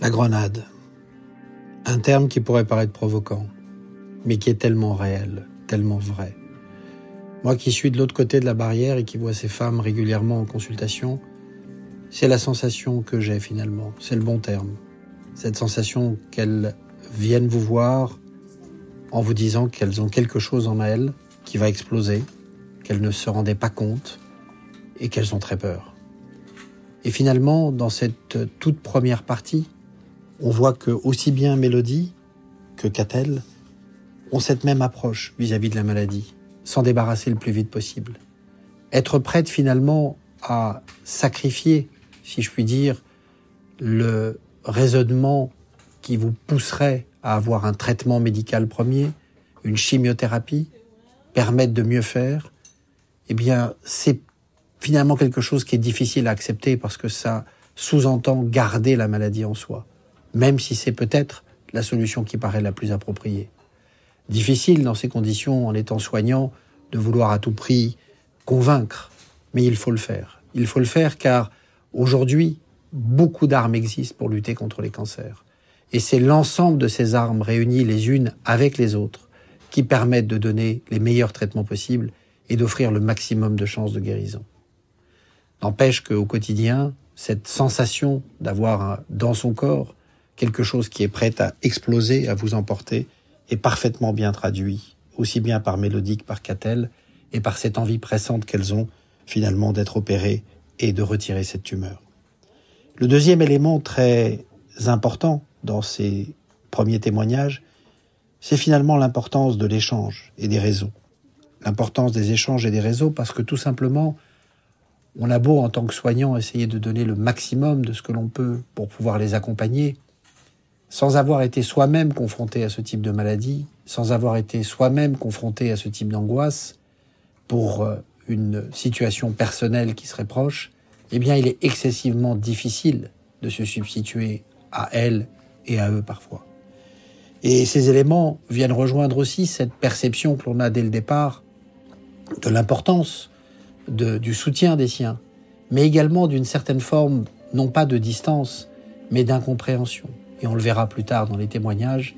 La grenade. Un terme qui pourrait paraître provoquant, mais qui est tellement réel, tellement vrai. Moi qui suis de l'autre côté de la barrière et qui vois ces femmes régulièrement en consultation, c'est la sensation que j'ai finalement, c'est le bon terme. Cette sensation qu'elles viennent vous voir en vous disant qu'elles ont quelque chose en elles qui va exploser, qu'elles ne se rendaient pas compte et qu'elles ont très peur. Et finalement, dans cette toute première partie, on voit que aussi bien Mélodie que Catel ont cette même approche vis-à-vis de la maladie, s'en débarrasser le plus vite possible. Être prête finalement à sacrifier, si je puis dire, le raisonnement qui vous pousserait à avoir un traitement médical premier, une chimiothérapie, permettre de mieux faire, eh bien, c'est finalement quelque chose qui est difficile à accepter parce que ça sous-entend garder la maladie en soi même si c'est peut-être la solution qui paraît la plus appropriée. Difficile dans ces conditions, en étant soignant, de vouloir à tout prix convaincre, mais il faut le faire. Il faut le faire car aujourd'hui, beaucoup d'armes existent pour lutter contre les cancers. Et c'est l'ensemble de ces armes réunies les unes avec les autres qui permettent de donner les meilleurs traitements possibles et d'offrir le maximum de chances de guérison. N'empêche qu'au quotidien, cette sensation d'avoir dans son corps quelque chose qui est prêt à exploser, à vous emporter, est parfaitement bien traduit, aussi bien par Mélodie que par Catel, et par cette envie pressante qu'elles ont finalement d'être opérées et de retirer cette tumeur. Le deuxième élément très important dans ces premiers témoignages, c'est finalement l'importance de l'échange et des réseaux. L'importance des échanges et des réseaux parce que tout simplement, on a beau en tant que soignant essayer de donner le maximum de ce que l'on peut pour pouvoir les accompagner, sans avoir été soi-même confronté à ce type de maladie, sans avoir été soi-même confronté à ce type d'angoisse, pour euh, une situation personnelle qui serait proche, eh bien il est excessivement difficile de se substituer à elle et à eux parfois. Et ces éléments viennent rejoindre aussi cette perception que l'on a dès le départ de l'importance du soutien des siens, mais également d'une certaine forme, non pas de distance, mais d'incompréhension et on le verra plus tard dans les témoignages,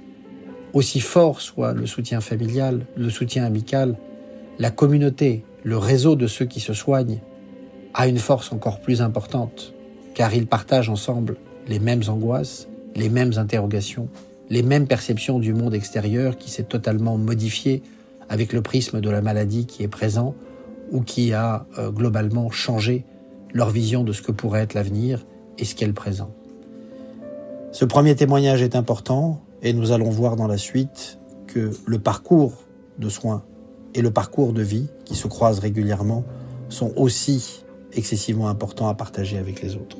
aussi fort soit le soutien familial, le soutien amical, la communauté, le réseau de ceux qui se soignent a une force encore plus importante, car ils partagent ensemble les mêmes angoisses, les mêmes interrogations, les mêmes perceptions du monde extérieur qui s'est totalement modifié avec le prisme de la maladie qui est présent ou qui a euh, globalement changé leur vision de ce que pourrait être l'avenir et ce qu'est le présent. Ce premier témoignage est important et nous allons voir dans la suite que le parcours de soins et le parcours de vie qui se croisent régulièrement sont aussi excessivement importants à partager avec les autres.